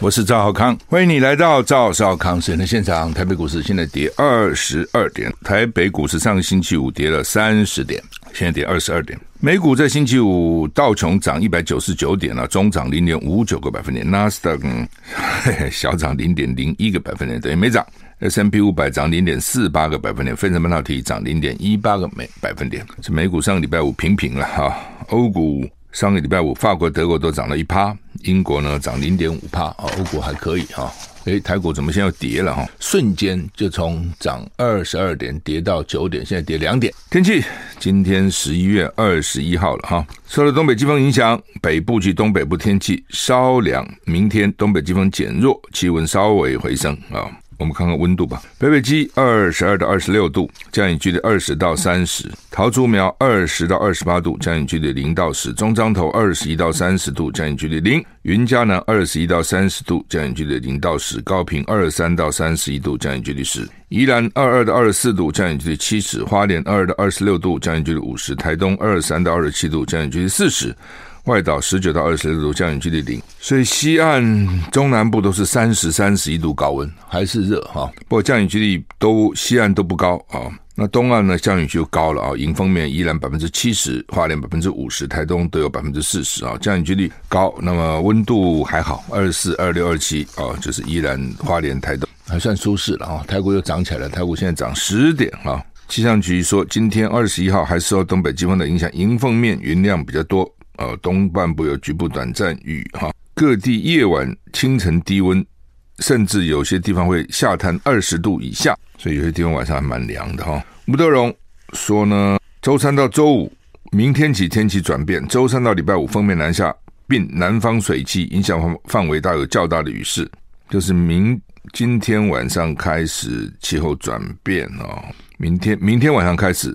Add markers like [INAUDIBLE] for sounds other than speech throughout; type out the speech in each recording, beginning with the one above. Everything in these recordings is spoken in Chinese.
我是赵少康，欢迎你来到赵少康时间的现场。台北股市现在跌二十二点，台北股市上个星期五跌了三十点，现在跌二十二点。美股在星期五道琼涨一百九十九点了，中涨零点五九个百分点，纳斯达克小涨零点零一个百分点，等于没涨。S M P 五百涨零点四八个百分点，费城半导体涨零点一八个每百分点。这美股上个礼拜五平平了哈，欧股上个礼拜五法国、德国都涨了一趴，英国呢涨零点五趴啊，欧股还可以哈。诶，台股怎么现在又跌了哈？瞬间就从涨二十二点跌到九点，现在跌两点。天气今天十一月二十一号了哈，受了东北季风影响，北部及东北部天气稍凉，明天东北季风减弱，气温稍微回升啊。我们看看温度吧。北北基二十二到二十六度，降雨距离二十到三十；桃竹苗二十到二十八度，降雨距离零到十；中彰投二十一到三十度，降雨距离零；云嘉南二十一到三十度，降雨距离零到十；高屏二十三到三十一度，降雨距离十；宜兰二二到二十四度，降雨距离七十；花莲二二到二十六度，降雨距离五十；台东二三到二十七度，降雨距离四十。外岛十九到二十六度，降雨几率零，所以西岸中南部都是三十、三十一度高温，还是热哈。不过降雨几率都西岸都不高啊。那东岸呢，降雨就高了啊。迎风面依然百分之七十，花莲百分之五十，台东都有百分之四十啊。降雨几率高，那么温度还好，二四、二六、二七啊，就是依然花莲、台东还算舒适了啊。台股又涨起来了，台股现在涨十点啊。气象局说，今天二十一号还受东北季风的影响，迎风面云量比较多。呃，东半部有局部短暂雨哈，各地夜晚、清晨低温，甚至有些地方会下探二十度以下，所以有些地方晚上还蛮凉的哈。吴德荣说呢，周三到周五，明天起天气转变，周三到礼拜五锋面南下，并南方水汽影响范范围大，有较大的雨势，就是明今天晚上开始气候转变哦，明天明天晚上开始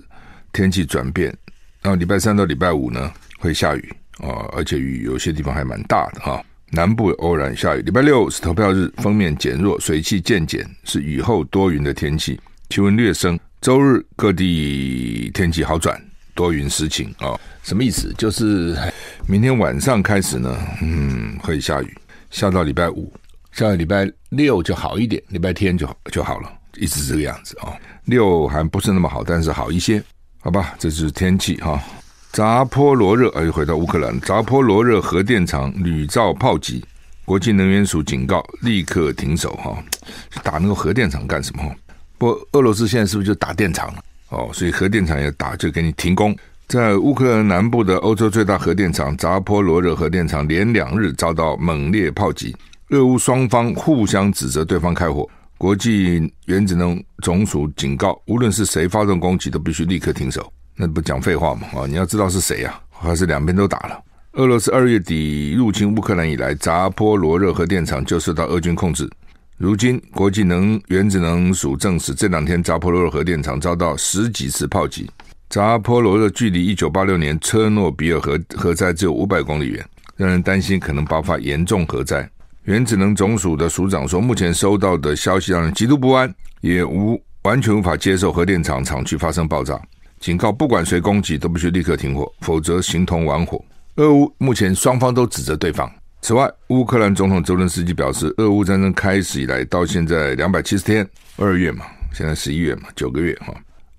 天气转变，然后礼拜三到礼拜五呢，会下雨啊，而且雨有些地方还蛮大的哈。南部偶然下雨。礼拜六是投票日，锋面减弱，水汽渐减，是雨后多云的天气，气温略升。周日各地天气好转，多云时晴啊。什么意思？就是明天晚上开始呢，嗯，会下雨，下到礼拜五，下到礼拜六就好一点，礼拜天就就好了，一直这个样子啊。六还不是那么好，但是好一些，好吧？这是天气哈。扎波罗热，哎，回到乌克兰。扎波罗热核电厂屡遭炮击，国际能源署警告立刻停手。哈，打那个核电厂干什么？不，俄罗斯现在是不是就打电厂了？哦，所以核电厂也打，就给你停工。在乌克兰南部的欧洲最大核电厂扎波罗热核电厂，连两日遭到猛烈炮击，俄乌双方互相指责对方开火。国际原子能总署警告，无论是谁发动攻击，都必须立刻停手。那不讲废话嘛？啊，你要知道是谁呀？还是两边都打了？俄罗斯二月底入侵乌克兰以来，扎波罗热核电厂就受到俄军控制。如今，国际能原子能署证实，这两天扎波罗热核电厂遭到十几次炮击。扎波罗热距离一九八六年车诺比尔核核灾只有五百公里远，让人担心可能爆发严重核灾。原子能总署的署长说，目前收到的消息让人极度不安，也无完全无法接受核电厂厂区发生爆炸。警告：不管谁攻击，都必须立刻停火，否则形同玩火。俄乌目前双方都指责对方。此外，乌克兰总统泽伦斯基表示，俄乌战争开始以来到现在两百七十天，二月嘛，现在十一月嘛，九个月哈。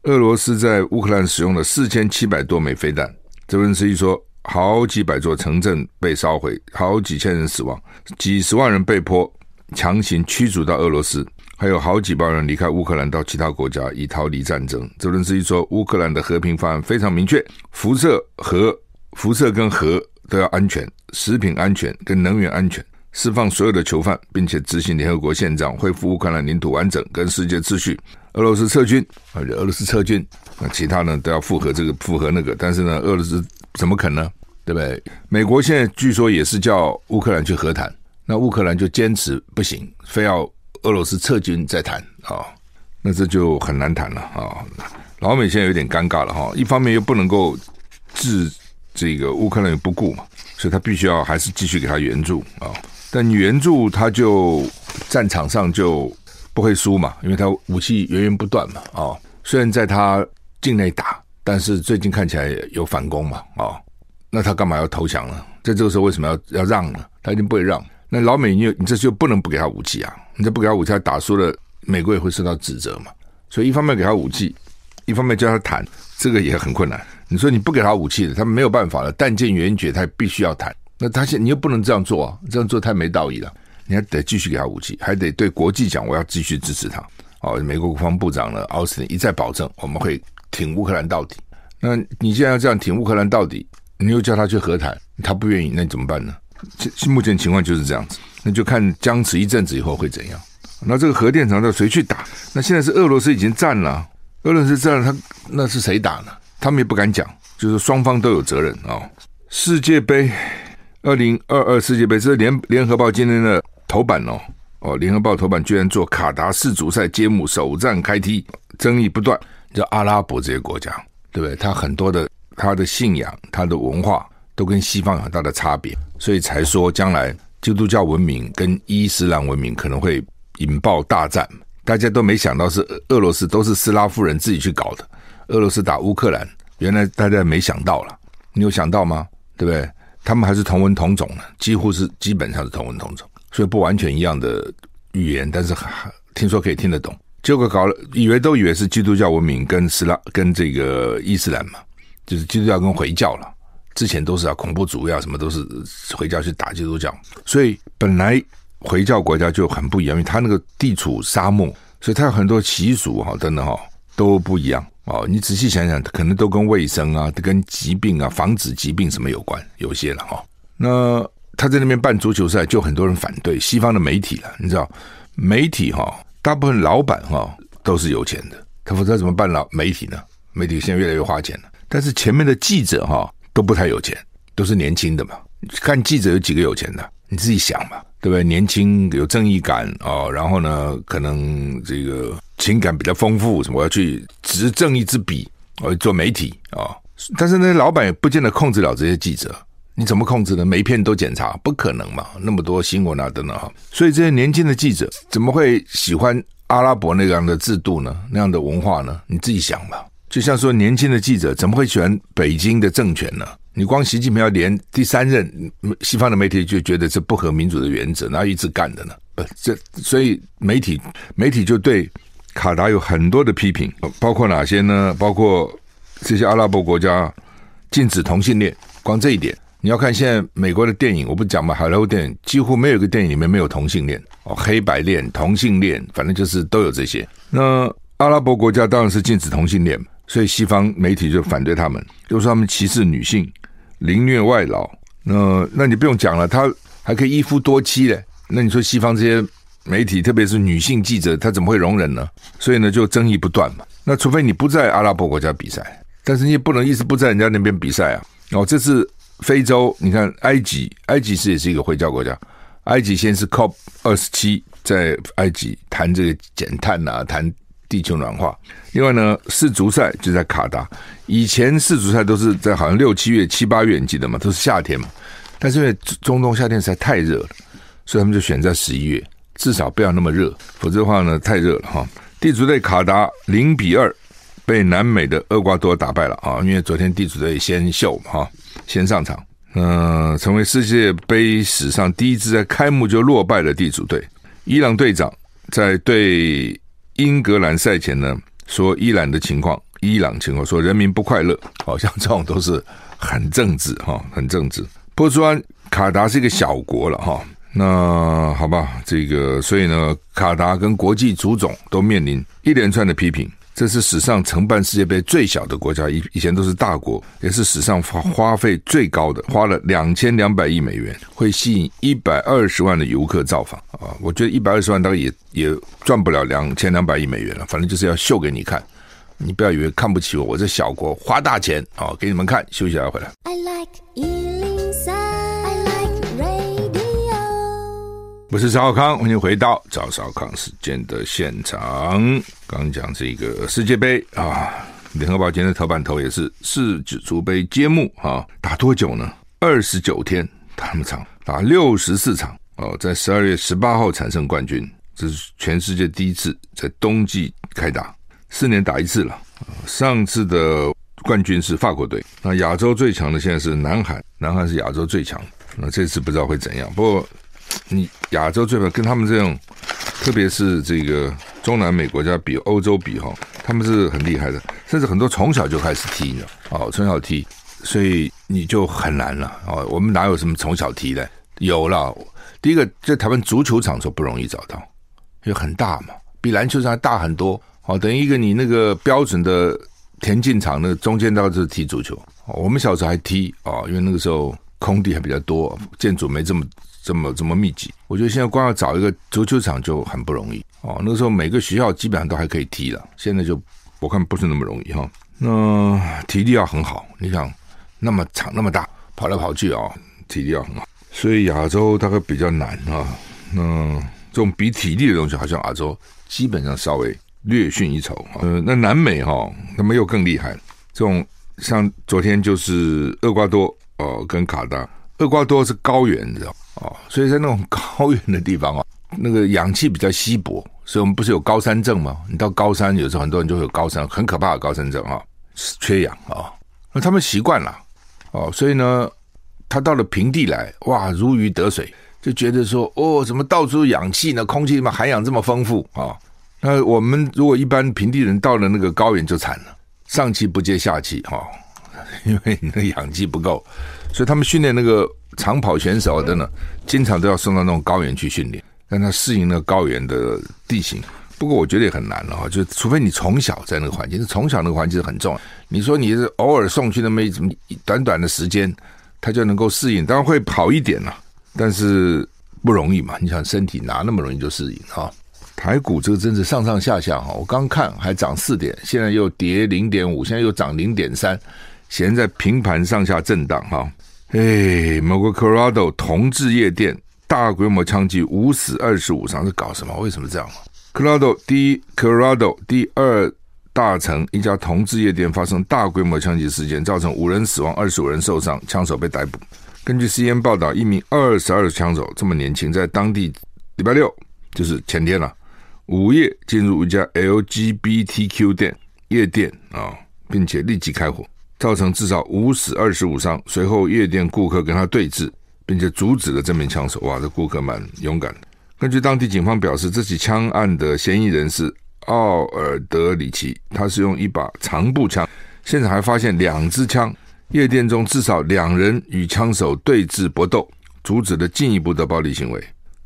俄罗斯在乌克兰使用了四千七百多枚飞弹。泽伦斯基说，好几百座城镇被烧毁，好几千人死亡，几十万人被迫强行驱逐到俄罗斯。还有好几万人离开乌克兰到其他国家以逃离战争。泽伦斯基说，乌克兰的和平方案非常明确：辐射核、辐射跟核都要安全，食品安全跟能源安全，释放所有的囚犯，并且执行联合国宪章，恢复乌克兰领土完整跟世界秩序。俄罗斯撤军，而且俄罗斯撤军，那其他呢都要符合这个符合那个，但是呢，俄罗斯怎么肯呢？对不对？美国现在据说也是叫乌克兰去和谈，那乌克兰就坚持不行，非要。俄罗斯撤军再谈啊，那这就很难谈了啊。老美现在有点尴尬了哈，一方面又不能够置这个乌克兰于不顾嘛，所以他必须要还是继续给他援助啊。但援助他就战场上就不会输嘛，因为他武器源源不断嘛啊。虽然在他境内打，但是最近看起来有反攻嘛啊。那他干嘛要投降呢？在这个时候为什么要要让呢？他一定不会让。那老美你你这就不能不给他武器啊！你这不给他武器，他打输了，美国也会受到指责嘛。所以一方面给他武器，一方面叫他谈，这个也很困难。你说你不给他武器的，他们没有办法了，弹尽援绝，他必须要谈。那他现你又不能这样做啊，这样做太没道义了。你还得继续给他武器，还得对国际讲，我要继续支持他。哦，美国国防部长呢，奥斯汀一再保证，我们会挺乌克兰到底。那你既然要这样挺乌克兰到底，你又叫他去和谈，他不愿意，那你怎么办呢？现目前情况就是这样子，那就看僵持一阵子以后会怎样。那这个核电厂要谁去打？那现在是俄罗斯已经占了，俄罗斯占了，他那是谁打呢？他们也不敢讲，就是双方都有责任啊、哦。世界杯，二零二二世界杯，这是联联合报今天的头版哦。哦，联合报头版居然做卡达世足赛揭幕，首战开踢，争议不断。叫阿拉伯这些国家，对不对？他很多的他的信仰、他的文化都跟西方有很大的差别，所以才说将来基督教文明跟伊斯兰文明可能会引爆大战。大家都没想到是俄罗斯，都是斯拉夫人自己去搞的。俄罗斯打乌克兰，原来大家没想到了，你有想到吗？对不对？他们还是同文同种的，几乎是基本上是同文同种。所以不完全一样的语言，但是听说可以听得懂。结果搞了，以为都以为是基督教文明跟斯拉跟这个伊斯兰嘛，就是基督教跟回教了。之前都是啊，恐怖主义啊，什么都是回教去打基督教。所以本来回教国家就很不一样，因为它那个地处沙漠，所以它有很多习俗哈，等等哈都不一样哦。你仔细想想，可能都跟卫生啊、跟疾病啊、防止疾病什么有关，有些了哈。那。他在那边办足球赛，就很多人反对西方的媒体了。你知道，媒体哈，大部分老板哈都是有钱的，他否则怎么办老媒体呢？媒体现在越来越花钱了。但是前面的记者哈都不太有钱，都是年轻的嘛。看记者有几个有钱的？你自己想嘛，对不对？年轻有正义感哦，然后呢，可能这个情感比较丰富，什么我要去执正义之笔，我要做媒体啊、但是那些老板也不见得控制了这些记者。你怎么控制呢？每一篇都检查，不可能嘛？那么多新闻啊，等等哈。所以这些年轻的记者怎么会喜欢阿拉伯那样的制度呢？那样的文化呢？你自己想吧。就像说，年轻的记者怎么会喜欢北京的政权呢？你光习近平要连第三任，西方的媒体就觉得这不合民主的原则，哪有一直干的呢？不，这所以媒体媒体就对卡达有很多的批评，包括哪些呢？包括这些阿拉伯国家禁止同性恋，光这一点。你要看现在美国的电影，我不讲嘛，好莱坞电影几乎没有一个电影里面没有同性恋哦，黑白恋、同性恋，反正就是都有这些。那阿拉伯国家当然是禁止同性恋，所以西方媒体就反对他们，就说他们歧视女性、凌虐外劳。那那你不用讲了，他还可以一夫多妻嘞。那你说西方这些媒体，特别是女性记者，他怎么会容忍呢？所以呢，就争议不断嘛。那除非你不在阿拉伯国家比赛，但是你也不能一直不在人家那边比赛啊。哦，这次。非洲，你看埃及，埃及是也是一个回教国家。埃及先是 COP 二十七，在埃及谈这个减碳啊，谈地球暖化。另外呢，世足赛就在卡达。以前世足赛都是在好像六七月、七八月，你记得吗？都是夏天嘛。但是因为中东夏天实在太热了，所以他们就选在十一月，至少不要那么热，否则的话呢，太热了哈。地主队卡达零比二被南美的厄瓜多打败了啊，因为昨天地主队先秀嘛哈。先上场，嗯、成为世界杯史上第一支在开幕就落败的地主队。伊朗队长在对英格兰赛前呢，说伊朗的情况，伊朗情况说人民不快乐，好像这种都是很政治哈，很政治。波斯湾卡达是一个小国了哈，那好吧，这个所以呢，卡达跟国际足总都面临一连串的批评。这是史上承办世界杯最小的国家，以以前都是大国，也是史上花花费最高的，花了两千两百亿美元，会吸引一百二十万的游客造访啊！我觉得一百二十万大概也也赚不了两千两百亿美元了，反正就是要秀给你看，你不要以为看不起我，我这小国花大钱啊，给你们看，休息一下回来。I like 我是赵少康，欢迎回到赵少康时间的现场。刚讲这个世界杯啊，联合报今天的头版头也是世足杯揭幕啊，打多久呢？二十九天，打那么长，打六十四场哦，在十二月十八号产生冠军，这是全世界第一次在冬季开打，四年打一次了。上次的冠军是法国队，那亚洲最强的现在是南韩，南韩是亚洲最强。那这次不知道会怎样，不过。你亚洲最怕跟他们这种，特别是这个中南美国家比欧洲比哈，他们是很厉害的，甚至很多从小就开始踢呢，哦，从小踢，所以你就很难了哦。我们哪有什么从小踢的？有了，第一个在台湾足球场说不容易找到，因为很大嘛，比篮球场还大很多。哦，等于一个你那个标准的田径场，那中间都是踢足球。我们小时候还踢啊，因为那个时候空地还比较多，建筑没这么这么这么密集。我觉得现在光要找一个足球场就很不容易哦。那个时候每个学校基本上都还可以踢了，现在就我看不是那么容易哈。那体力要很好，你想那么长那么大跑来跑去啊，体力要很好。所以亚洲大概比较难啊。那这种比体力的东西，好像亚洲基本上稍微。略逊一筹啊，呃，那南美哈、哦，他们又更厉害。这种像昨天就是厄瓜多哦，跟卡达。厄瓜多是高原，你知道哦，所以在那种高原的地方啊，[LAUGHS] 那个氧气比较稀薄，所以我们不是有高山症吗？你到高山，有时候很多人就会有高山，很可怕的高山症啊，缺氧啊。那他们习惯了哦，所以呢，他到了平地来，哇，如鱼得水，就觉得说，哦，怎么到处氧气呢？空气嘛，含氧这么丰富啊。那我们如果一般平地人到了那个高原就惨了，上气不接下气哈，[LAUGHS] 因为你的氧气不够，所以他们训练那个长跑选手的呢，经常都要送到那种高原去训练，让他适应那个高原的地形。不过我觉得也很难了哈，就除非你从小在那个环境，从小那个环境是很重要。你说你是偶尔送去那么一短短的时间，他就能够适应，当然会好一点了，但是不容易嘛。你想身体哪那么容易就适应哈？台股这个真是上上下下哈，我刚看还涨四点，现在又跌零点五，现在又涨零点三，现在平盘上下震荡哈。哎，美国 Colorado 同志夜店大规模枪击，五死二十五伤，是搞什么？为什么这样？Colorado 第一，Colorado 第二大城一家同志夜店发生大规模枪击事件，造成五人死亡，二十五人受伤，枪手被逮捕。根据 CNN 报道，一名二十二的枪手这么年轻，在当地礼拜六就是前天了。午夜进入一家 LGBTQ 店夜店啊，并且立即开火，造成至少五死二十五伤。随后夜店顾客跟他对峙，并且阻止了这名枪手。哇，这顾客蛮勇敢的。根据当地警方表示，这起枪案的嫌疑人是奥尔德里奇，他是用一把长步枪。现场还发现两支枪。夜店中至少两人与枪手对峙搏斗，阻止了进一步的暴力行为。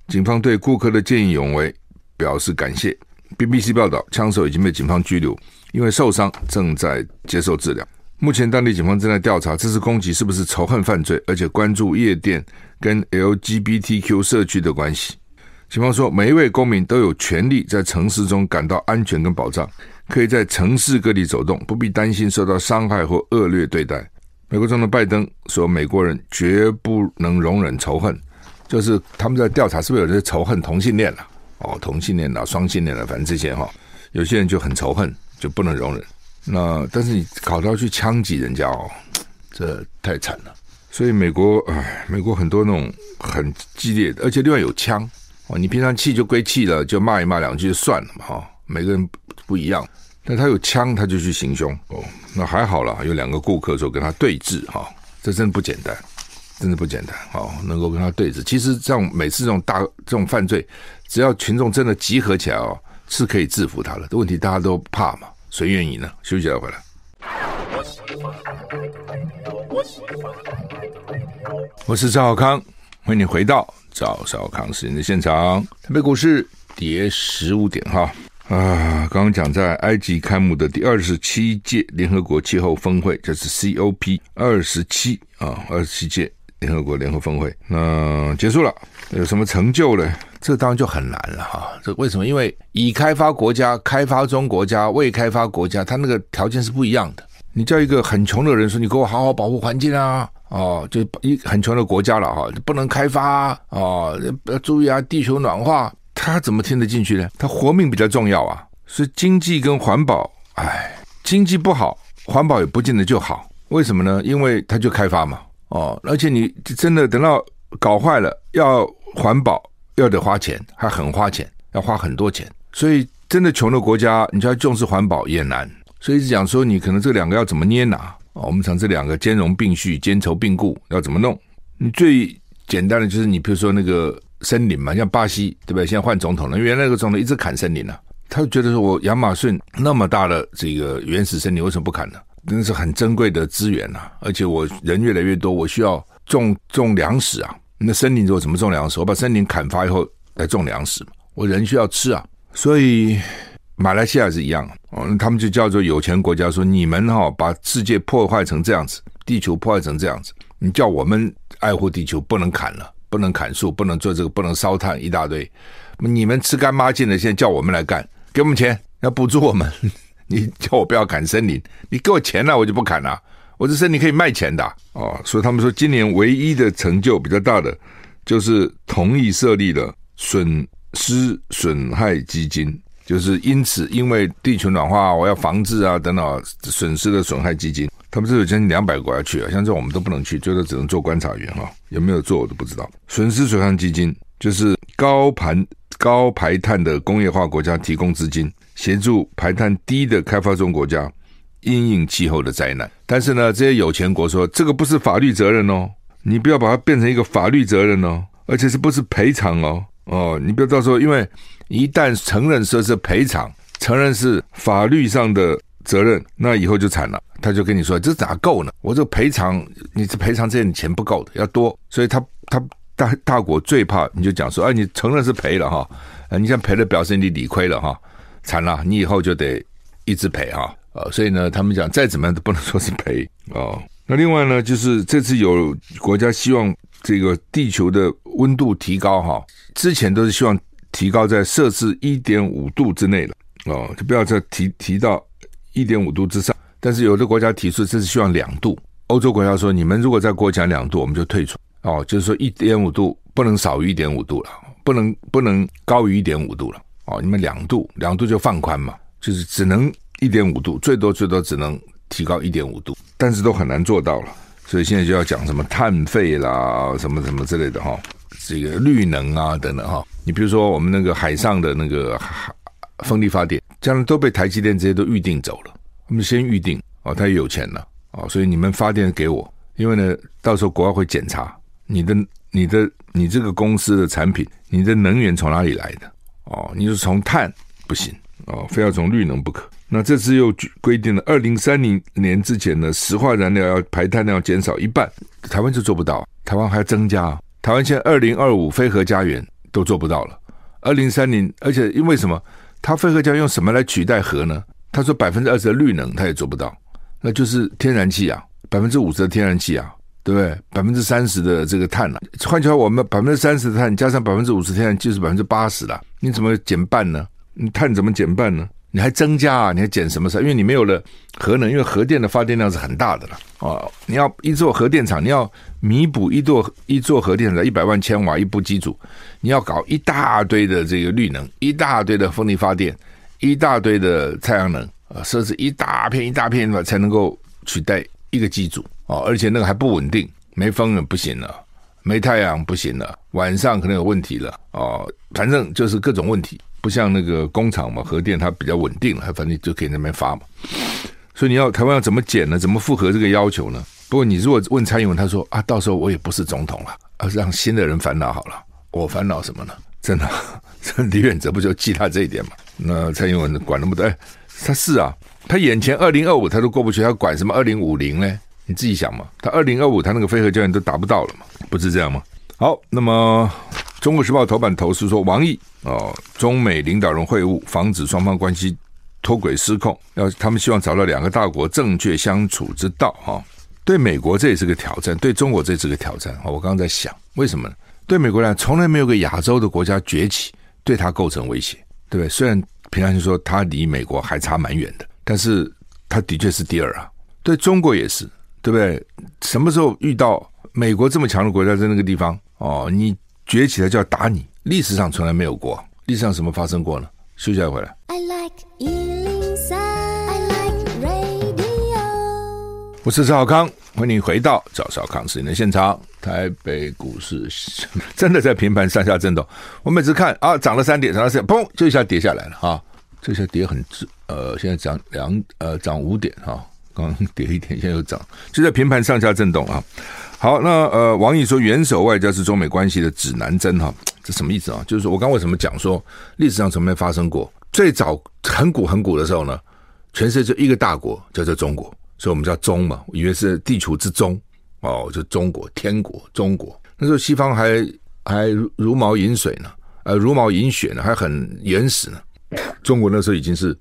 警方对顾客的见义勇为。表示感谢。BBC 报道，枪手已经被警方拘留，因为受伤正在接受治疗。目前，当地警方正在调查这次攻击是不是仇恨犯罪，而且关注夜店跟 LGBTQ 社区的关系。警方说，每一位公民都有权利在城市中感到安全跟保障，可以在城市各地走动，不必担心受到伤害或恶劣对待。美国总统拜登说，美国人绝不能容忍仇恨，就是他们在调查是不是有些仇恨同性恋了。哦，同性恋的、双性恋的，反正这些哈，有些人就很仇恨，就不能容忍。那但是你搞到去枪击人家哦，[TSK] 这太惨了。所以美国，哎，美国很多那种很激烈的，而且另外有枪哦。你平常气就归气了，就骂一骂两句就算了嘛哈。每个人不一样，但他有枪，他就去行凶哦。那还好了，有两个顾客说跟他对峙哈，这真不简单。真的不简单哦，能够跟他对峙。其实这样每次这种大这种犯罪，只要群众真的集合起来哦，是可以制服他的。问题大家都怕嘛，谁愿意呢？休息再回来。我是赵少康，欢迎你回到赵少康时间的现场。台北股市跌十五点哈啊！刚刚讲在埃及开幕的第二十七届联合国气候峰会，这是 COP 二十七啊，二十七届。联合国联合峰会，那结束了，有什么成就呢？这当然就很难了哈。这为什么？因为已开发国家、开发中国家、未开发国家，它那个条件是不一样的。你叫一个很穷的人说：“你给我好好保护环境啊！”哦，就一很穷的国家了哈，不能开发啊！哦，要注意啊，地球暖化，他怎么听得进去呢？他活命比较重要啊。所以经济跟环保，哎，经济不好，环保也不见得就好。为什么呢？因为他就开发嘛。哦，而且你真的等到搞坏了，要环保要得花钱，还很花钱，要花很多钱。所以真的穷的国家，你就要重视环保也难。所以一直讲说，你可能这两个要怎么捏拿？哦，我们讲这两个兼容并蓄、兼筹并顾要怎么弄？你最简单的就是你比如说那个森林嘛，像巴西对不对？现在换总统了，原来那个总统一直砍森林呢、啊，他就觉得说我亚马逊那么大的这个原始森林为什么不砍呢？真是很珍贵的资源呐、啊，而且我人越来越多，我需要种种粮食啊。那森林我怎么种粮食？我把森林砍伐以后来种粮食，我人需要吃啊。所以马来西亚是一样，哦，他们就叫做有钱国家，说你们哈、哦、把世界破坏成这样子，地球破坏成这样子，你叫我们爱护地球，不能砍了，不能砍树，不能做这个，不能烧炭，一大堆。你们吃干抹净的，现在叫我们来干，给我们钱，要补助我们。[LAUGHS] 你叫我不要砍森林，你给我钱了，我就不砍了。我这森林可以卖钱的哦。所以他们说，今年唯一的成就比较大的，就是同意设立了损失损害基金。就是因此，因为地球暖化，我要防治啊等等损失的损害基金，他们这有将近两百个国家去啊，像这种我们都不能去，最多只能做观察员哈，有没有做我都不知道。损失损害基金就是高盘高排碳的工业化国家提供资金，协助排碳低的开发中国家因应气候的灾难。但是呢，这些有钱国说这个不是法律责任哦，你不要把它变成一个法律责任哦，而且是不是赔偿哦？哦，你不要到时候，因为一旦承认说是赔偿，承认是法律上的责任，那以后就惨了。他就跟你说，这咋够呢？我这赔偿，你这赔偿这些钱不够的，要多。所以他他大大国最怕你就讲说，哎，你承认是赔了哈，你像赔了表示你理亏了哈，惨了，你以后就得一直赔哈。啊，所以呢，他们讲再怎么样都不能说是赔哦。那另外呢，就是这次有国家希望。这个地球的温度提高哈，之前都是希望提高在摄氏一点五度之内了哦，就不要再提提到一点五度之上。但是有的国家提出这是希望两度，欧洲国家说，你们如果再过讲两度，我们就退出哦，就是说一点五度不能少于一点五度了，不能不能高于一点五度了哦，你们两度两度就放宽嘛，就是只能一点五度，最多最多只能提高一点五度，但是都很难做到了。所以现在就要讲什么碳费啦，什么什么之类的哈，这个绿能啊等等哈。你比如说我们那个海上的那个风力发电，将来都被台积电这些都预定走了。我们先预定哦，他也有钱了哦，所以你们发电给我，因为呢，到时候国外会检查你的、你的、你这个公司的产品，你的能源从哪里来的哦？你是从碳不行哦，非要从绿能不可。那这次又规定了，二零三零年之前呢，石化燃料要排碳量减少一半，台湾就做不到，台湾还要增加。台湾现在二零二五非核家园都做不到了，二零三零，而且因为什么？它非核家用什么来取代核呢？他说百分之二十的绿能他也做不到，那就是天然气啊，百分之五十的天然气啊，对不对？百分之三十的这个碳啊，换句话，我们百分之三十的碳加上百分之五十天然气就是百分之八十了，你怎么减半呢？你碳怎么减半呢？你还增加啊？你还减什么事？因为你没有了核能，因为核电的发电量是很大的了哦。你要一座核电厂，你要弥补一座一座核电厂一百万千瓦一部机组，你要搞一大堆的这个绿能，一大堆的风力发电，一大堆的太阳能啊，设置一大片一大片的才能够取代一个机组哦。而且那个还不稳定，没风也不行了，没太阳不行了，晚上可能有问题了哦。反正就是各种问题。不像那个工厂嘛，核电它比较稳定了，反正就可以那边发嘛。所以你要台湾要怎么减呢？怎么符合这个要求呢？不过你如果问蔡英文，他说啊，到时候我也不是总统了，而是让新的人烦恼好了。我烦恼什么呢？真的，[LAUGHS] 这李远哲不就记他这一点嘛？那蔡英文管那么多？哎，他是啊，他眼前二零二五他都过不去，他管什么二零五零呢？你自己想嘛，他二零二五他那个非核家园都达不到了嘛，不是这样吗？好，那么。《中国时报》头版头是说，王毅哦，中美领导人会晤，防止双方关系脱轨失控。要他们希望找到两个大国正确相处之道哈。对美国这也是个挑战，对中国这也是个挑战。我刚刚在想，为什么呢？对美国来讲，从来没有个亚洲的国家崛起，对他构成威胁，对不对？虽然平常就说他离美国还差蛮远的，但是他的确是第二啊。对中国也是，对不对？什么时候遇到美国这么强的国家在那个地方哦？你。崛起来就要打你，历史上从来没有过。历史上什么发生过呢？休息回来。I like 103, I like radio。我是赵少康，欢迎你回到赵少康时间的现场。台北股市真的在平盘上下震动。我每次看啊，涨了三点，涨了四点，砰，就一下跌下来了啊！这下跌很滞，呃，现在涨两呃涨五点哈，刚刚跌一点，现在又涨，就在平盘上下震动啊。好，那呃，王毅说元首外交是中美关系的指南针哈，这什么意思啊？就是说我刚为什么讲说历史上从没发生过？最早很古很古的时候呢，全世界就一个大国叫做中国，所以我们叫中嘛，以为是地球之中哦，就中国天国中国。那时候西方还还如毛饮水呢，呃，如毛饮血呢，还很原始呢。中国那时候已经是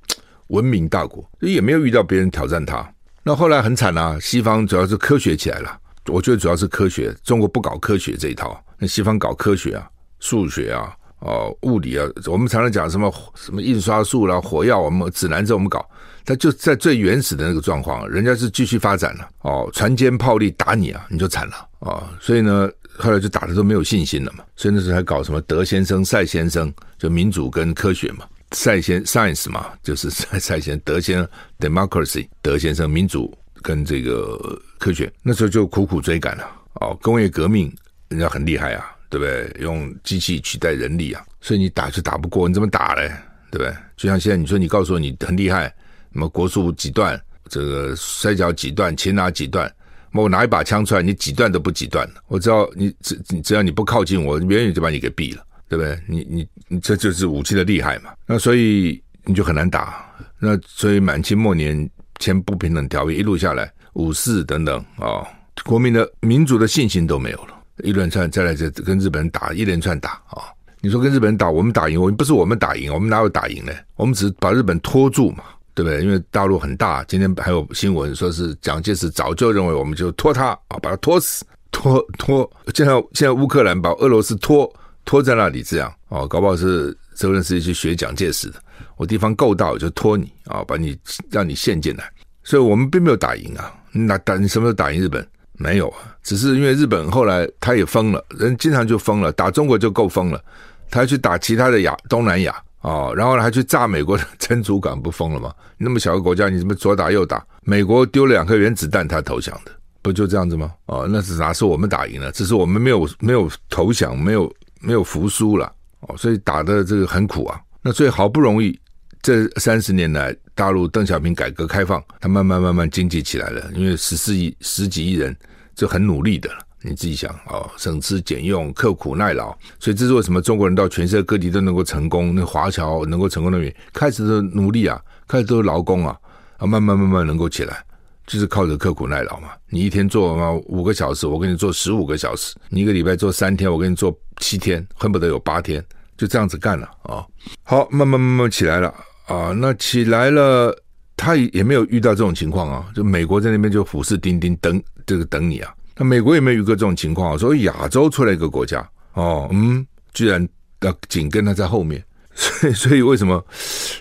文明大国，也没有遇到别人挑战它。那后来很惨啊，西方主要是科学起来了。我觉得主要是科学，中国不搞科学这一套，那西方搞科学啊，数学啊，哦，物理啊，我们常常讲什么什么印刷术啦、火药，我们指南针我们搞，它就在最原始的那个状况，人家是继续发展了，哦，船坚炮利打你啊，你就惨了啊，哦，所以呢，后来就打的都没有信心了嘛，所以那时候还搞什么德先生、赛先生，就民主跟科学嘛，赛先 science 嘛，就是赛 [LAUGHS] 赛先德先 democracy，德先生民主。跟这个科学那时候就苦苦追赶了哦，工业革命人家很厉害啊，对不对？用机器取代人力啊，所以你打就打不过，你怎么打嘞？对不对？就像现在你说你告诉我你很厉害，什么国术几段，这个摔跤几段，擒拿几段，我拿一把枪出来，你几段都不几段，我只要你只只要你不靠近我，远远就把你给毙了，对不对？你你你这就是武器的厉害嘛。那所以你就很难打。那所以满清末年。签不平等条约一路下来，五四等等啊、哦，国民的民族的信心都没有了。一连串再来这跟日本人打一连串打啊、你说跟日本人打，我们打赢，我们不是我们打赢，我们哪有打赢呢？我们只是把日本拖住嘛，对不对？因为大陆很大，今天还有新闻说是蒋介石早就认为我们就拖他啊，把他拖死，拖拖，就像现在乌克兰把俄罗斯拖拖在那里这样哦，搞不好是泽连斯基去学蒋介石的。我地方够大，我就拖你啊，把你让你陷进来，所以我们并没有打赢啊。那打你什么时候打赢日本？没有啊，只是因为日本后来他也疯了，人经常就疯了，打中国就够疯了，他去打其他的亚东南亚啊，然后还去炸美国的珍珠港，不疯了吗？那么小个国家，你怎么左打右打？美国丢了两颗原子弹，他投降的，不就这样子吗？哦，那是哪是我们打赢了？只是我们没有没有投降，没有没有服输了哦，所以打的这个很苦啊。那所以好不容易。这三十年来，大陆邓小平改革开放，他慢慢慢慢经济起来了，因为十四亿十几亿人就很努力的了。你自己想哦，省吃俭用，刻苦耐劳，所以这是为什么中国人到全世界各地都能够成功，那华侨能够成功的原因。开始的努力啊，开始都是劳工啊，啊，慢慢慢慢能够起来，就是靠着刻苦耐劳嘛。你一天做嘛五个小时，我给你做十五个小时；你一个礼拜做三天，我给你做七天，恨不得有八天，就这样子干了啊。好，慢慢慢慢起来了。啊，那起来了，他也没有遇到这种情况啊。就美国在那边就虎视眈眈等这个等你啊。那美国有没有遇过这种情况啊？所以亚洲出来一个国家哦，嗯，居然要紧跟他在后面，所以所以为什么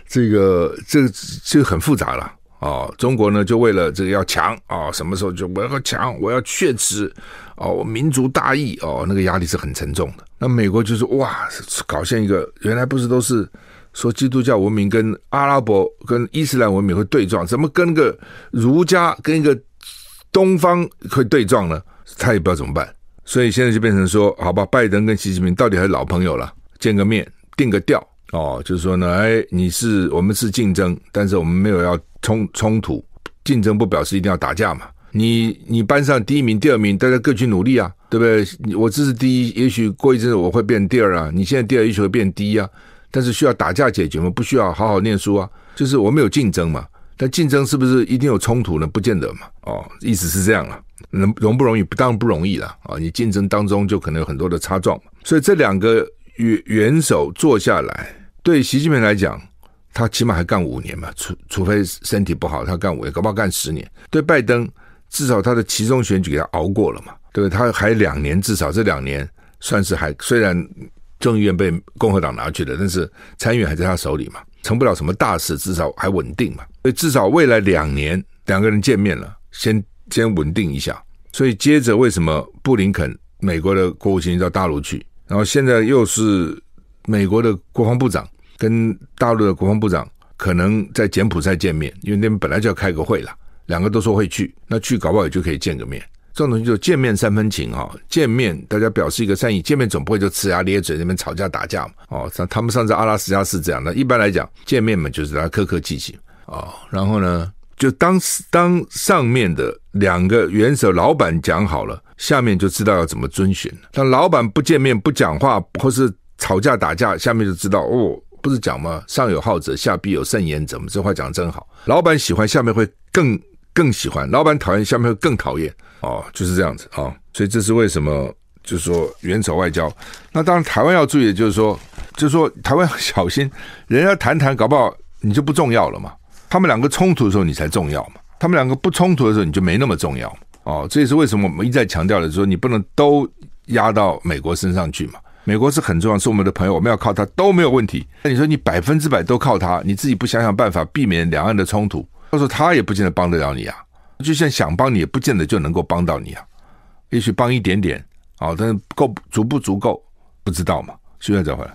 这个这个这个很复杂了，哦？中国呢就为了这个要强啊，什么时候就我要强，我要确实哦，民族大义哦，那个压力是很沉重的。那美国就是哇，搞现一个原来不是都是。说基督教文明跟阿拉伯跟伊斯兰文明会对撞，怎么跟个儒家跟一个东方会对撞呢？他也不知道怎么办，所以现在就变成说，好吧，拜登跟习近平到底还是老朋友了，见个面定个调哦，就是说呢，哎，你是我们是竞争，但是我们没有要冲冲突，竞争不表示一定要打架嘛。你你班上第一名、第二名，大家各去努力啊，对不对？我这是第一，也许过一阵子我会变第二啊，你现在第二也许会变第一啊。但是需要打架解决吗？不需要，好好念书啊。就是我们有竞争嘛，但竞争是不是一定有冲突呢？不见得嘛。哦，意思是这样了。能容不容易？当然不容易了啊。你竞争当中就可能有很多的差撞。所以这两个元元首坐下来，对习近平来讲，他起码还干五年嘛。除除非身体不好，他干五年，搞不好干十年。对拜登，至少他的其中选举给他熬过了嘛。对不对，他还两年，至少这两年算是还虽然。众议院被共和党拿去了，但是参议院还在他手里嘛，成不了什么大事，至少还稳定嘛。所以至少未来两年两个人见面了，先先稳定一下。所以接着为什么布林肯美国的国务卿到大陆去，然后现在又是美国的国防部长跟大陆的国防部长可能在柬埔寨见面，因为那边本来就要开个会了，两个都说会去，那去搞不好也就可以见个面。这种东西就见面三分情哈，见面大家表示一个善意，见面总不会就呲牙咧嘴那边吵架打架嘛。哦，像他们上次阿拉斯加是这样的，一般来讲见面嘛就是大家客客气气哦。然后呢，就当当上面的两个元首老板讲好了，下面就知道要怎么遵循。但老板不见面不讲话，或是吵架打架，下面就知道哦，不是讲吗？上有好者，下必有甚焉。怎么这话讲的真好？老板喜欢，下面会更更喜欢；老板讨厌，下面会更讨厌。哦，就是这样子啊、哦。所以这是为什么？就是说元首外交。那当然，台湾要注意的就是说，就是说台湾要小心，人家谈谈，搞不好你就不重要了嘛。他们两个冲突的时候，你才重要嘛。他们两个不冲突的时候，你就没那么重要哦。这也是为什么我们一再强调的，说你不能都压到美国身上去嘛。美国是很重要，是我们的朋友，我们要靠他都没有问题。那你说你百分之百都靠他，你自己不想想办法避免两岸的冲突，到时候他也不见得帮得了你啊。就像想帮你，也不见得就能够帮到你啊。也许帮一点点，好，但是够足不足够不知道嘛。现在再回来。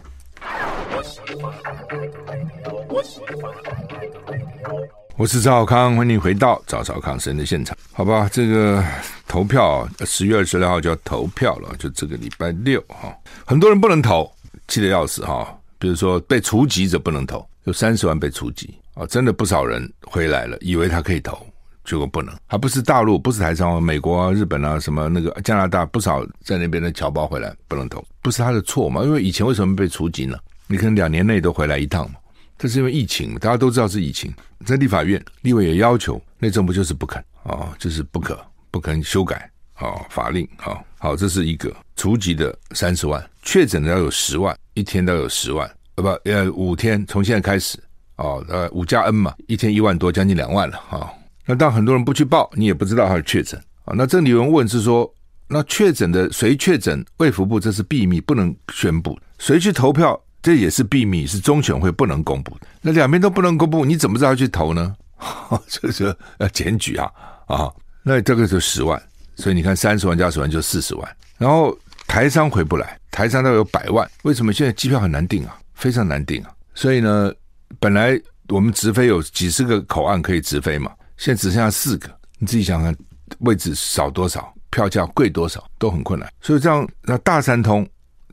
我是赵少康，欢迎回到赵少康生的现场。好吧，这个投票十月二十六号就要投票了，就这个礼拜六哈。很多人不能投，气得要死哈。比如说被除籍者不能投，有三十万被除籍啊，真的不少人回来了，以为他可以投。结果不能，还不是大陆，不是台商，美国啊、日本啊，什么那个加拿大，不少在那边的侨胞回来不能投，不是他的错嘛？因为以前为什么被除籍呢？你可能两年内都回来一趟嘛，这是因为疫情，大家都知道是疫情，在立法院立委也要求，内政部就是不肯啊、哦，就是不可不肯修改啊、哦、法令啊、哦，好，这是一个除籍的三十万，确诊的要有十万，一天都有十万，呃不呃五天从现在开始哦呃五加 N 嘛，一天一万多，将近两万了啊。哦那当很多人不去报，你也不知道他是确诊啊。那这里有人问是说，那确诊的谁确诊？卫福部这是秘密，不能宣布。谁去投票，这也是秘密，是中选会不能公布的。那两边都不能公布，你怎么知道他去投呢？[LAUGHS] 这个是要检举啊啊！那这个就十万，所以你看三十万加十万就四十万。然后台商回不来，台商都有百万。为什么现在机票很难订啊？非常难订啊！所以呢，本来我们直飞有几十个口岸可以直飞嘛。现在只剩下四个，你自己想想，位置少多少，票价贵多少，都很困难。所以这样，那大三通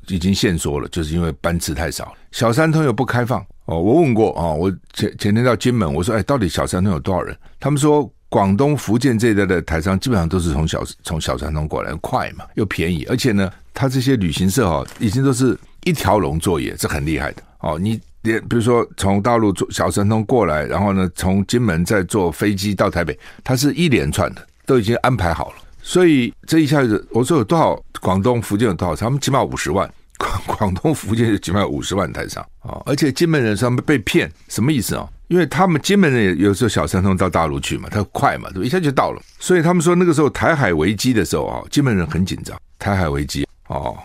已经限缩了，就是因为班次太少。小三通又不开放哦。我问过啊、哦，我前前天到金门，我说，哎，到底小三通有多少人？他们说，广东、福建这一带的台商基本上都是从小从小三通过来，快嘛，又便宜，而且呢，他这些旅行社哈、哦，已经都是一条龙作业，是很厉害的哦。你。也比如说从大陆坐小三通过来，然后呢，从金门再坐飞机到台北，它是一连串的，都已经安排好了。所以这一下子，我说有多少广东、福建有多少？他们起码五十万，广 [LAUGHS] 广东、福建就起码五十万台商啊！而且金门人他们被骗，什么意思啊？因为他们金门人也有时候小三通到大陆去嘛，他快嘛，对，一下就到了。所以他们说那个时候台海危机的时候啊，金门人很紧张。台海危机哦，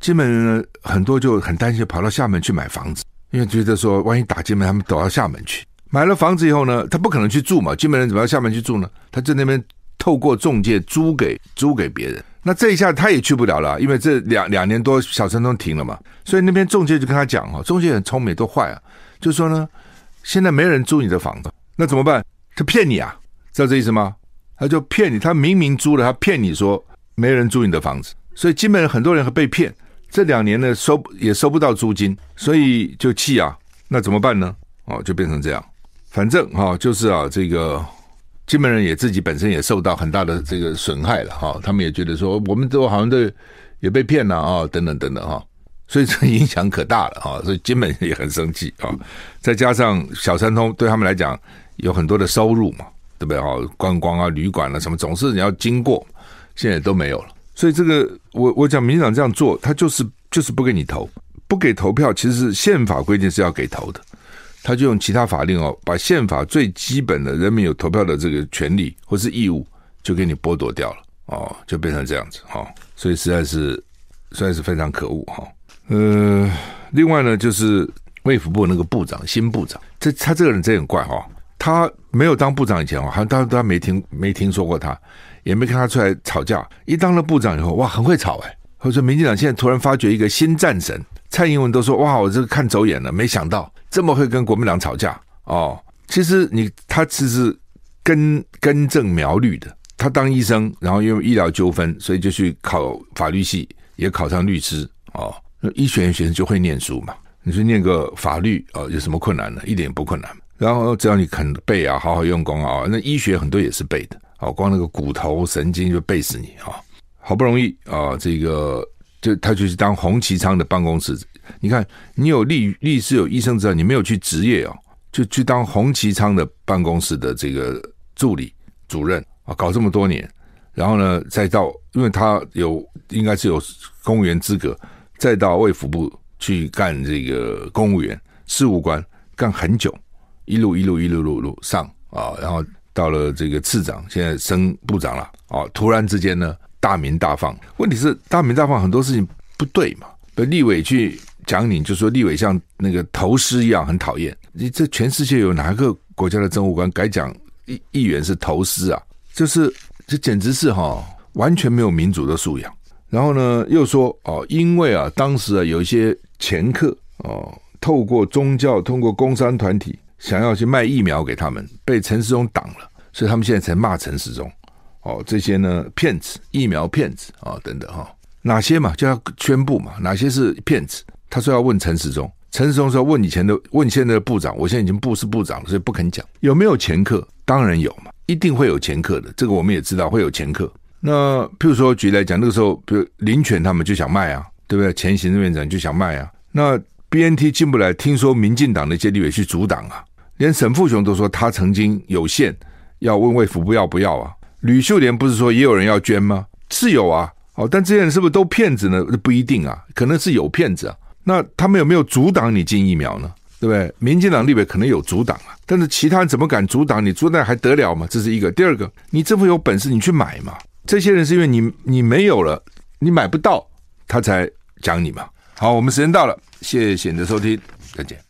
金门人呢很多就很担心，跑到厦门去买房子。因为觉得说，万一打金门，他们躲到厦门去。买了房子以后呢，他不可能去住嘛。金门人怎么到厦门去住呢？他在那边透过中介租给租给别人。那这一下他也去不了了，因为这两两年多小城都停了嘛。所以那边中介就跟他讲哈，中介很聪明，都坏啊。就说呢，现在没人租你的房子，那怎么办？他骗你啊，知道这意思吗？他就骗你，他明明租了，他骗你说没人租你的房子，所以金门人很多人会被骗。这两年呢，收也收不到租金，所以就气啊，那怎么办呢？哦，就变成这样。反正哈、哦，就是啊，这个金门人也自己本身也受到很大的这个损害了哈、他们也觉得说，我们都好像都也被骗了啊、等等等等哈、所以这影响可大了哈、所以金门也很生气啊、再加上小三通对他们来讲有很多的收入嘛，对不对？哈，观光啊、旅馆啊什么，总是你要经过，现在都没有了。所以这个，我我讲民进党这样做，他就是就是不给你投，不给投票。其实是宪法规定是要给投的，他就用其他法令哦，把宪法最基本的人民有投票的这个权利或是义务，就给你剥夺掉了哦，就变成这样子哈、哦。所以实在是实在是非常可恶哈、哦。呃，另外呢，就是卫福部那个部长新部长，这他这个人真很怪哈、哦，他没有当部长以前哦，好像大家都没听没听说过他。也没看他出来吵架，一当了部长以后，哇，很会吵哎！或者说，民进党现在突然发掘一个新战神，蔡英文都说哇，我这个看走眼了，没想到这么会跟国民党吵架哦。其实你他其实根根正苗绿的，他当医生，然后因为医疗纠纷，所以就去考法律系，也考上律师哦。那医学院学生就会念书嘛，你说念个法律哦，有什么困难呢？一点也不困难。然后只要你肯背啊，好好用功啊，那医学很多也是背的。哦，光那个骨头神经就背死你啊！好不容易啊，这个就他就去当洪其昌的办公室。你看，你有律律师有医生执照，你没有去执业哦，就去当洪其昌的办公室的这个助理主任啊，搞这么多年，然后呢，再到因为他有应该是有公务员资格，再到卫福部去干这个公务员事务官，干很久，一路一路一路路路上啊，然后。到了这个次长，现在升部长了啊，突然之间呢，大鸣大放。问题是大鸣大放很多事情不对嘛？被立委去讲你，就说立委像那个头师一样很讨厌。你这全世界有哪个国家的政务官敢讲议议员是头师啊？就是这简直是哈、哦，完全没有民主的素养。然后呢，又说哦，因为啊，当时啊有一些掮客哦，透过宗教，通过工商团体。想要去卖疫苗给他们，被陈时中挡了，所以他们现在才骂陈时中。哦，这些呢骗子，疫苗骗子啊、等等哈、哦，哪些嘛就要宣布嘛，哪些是骗子？他说要问陈时中，陈时中说问以前的，问现在的部长，我现在已经不是部长了，所以不肯讲。有没有前客？当然有嘛，一定会有前客的，这个我们也知道会有前客。那譬如说举例来讲，那个时候，比如林权他们就想卖啊，对不对？前行政院长就想卖啊，那 BNT 进不来，听说民进党的一些立委去阻挡啊。连沈富雄都说他曾经有限要问卫福部要不要啊？吕秀莲不是说也有人要捐吗？是有啊，哦，但这些人是不是都骗子呢？不一定啊，可能是有骗子啊。那他们有没有阻挡你进疫苗呢？对不对？民进党立委可能有阻挡啊，但是其他人怎么敢阻挡你？阻挡还得了吗？这是一个。第二个，你政府有本事你去买嘛。这些人是因为你你没有了，你买不到，他才讲你嘛。好，我们时间到了，谢谢你的收听，再见。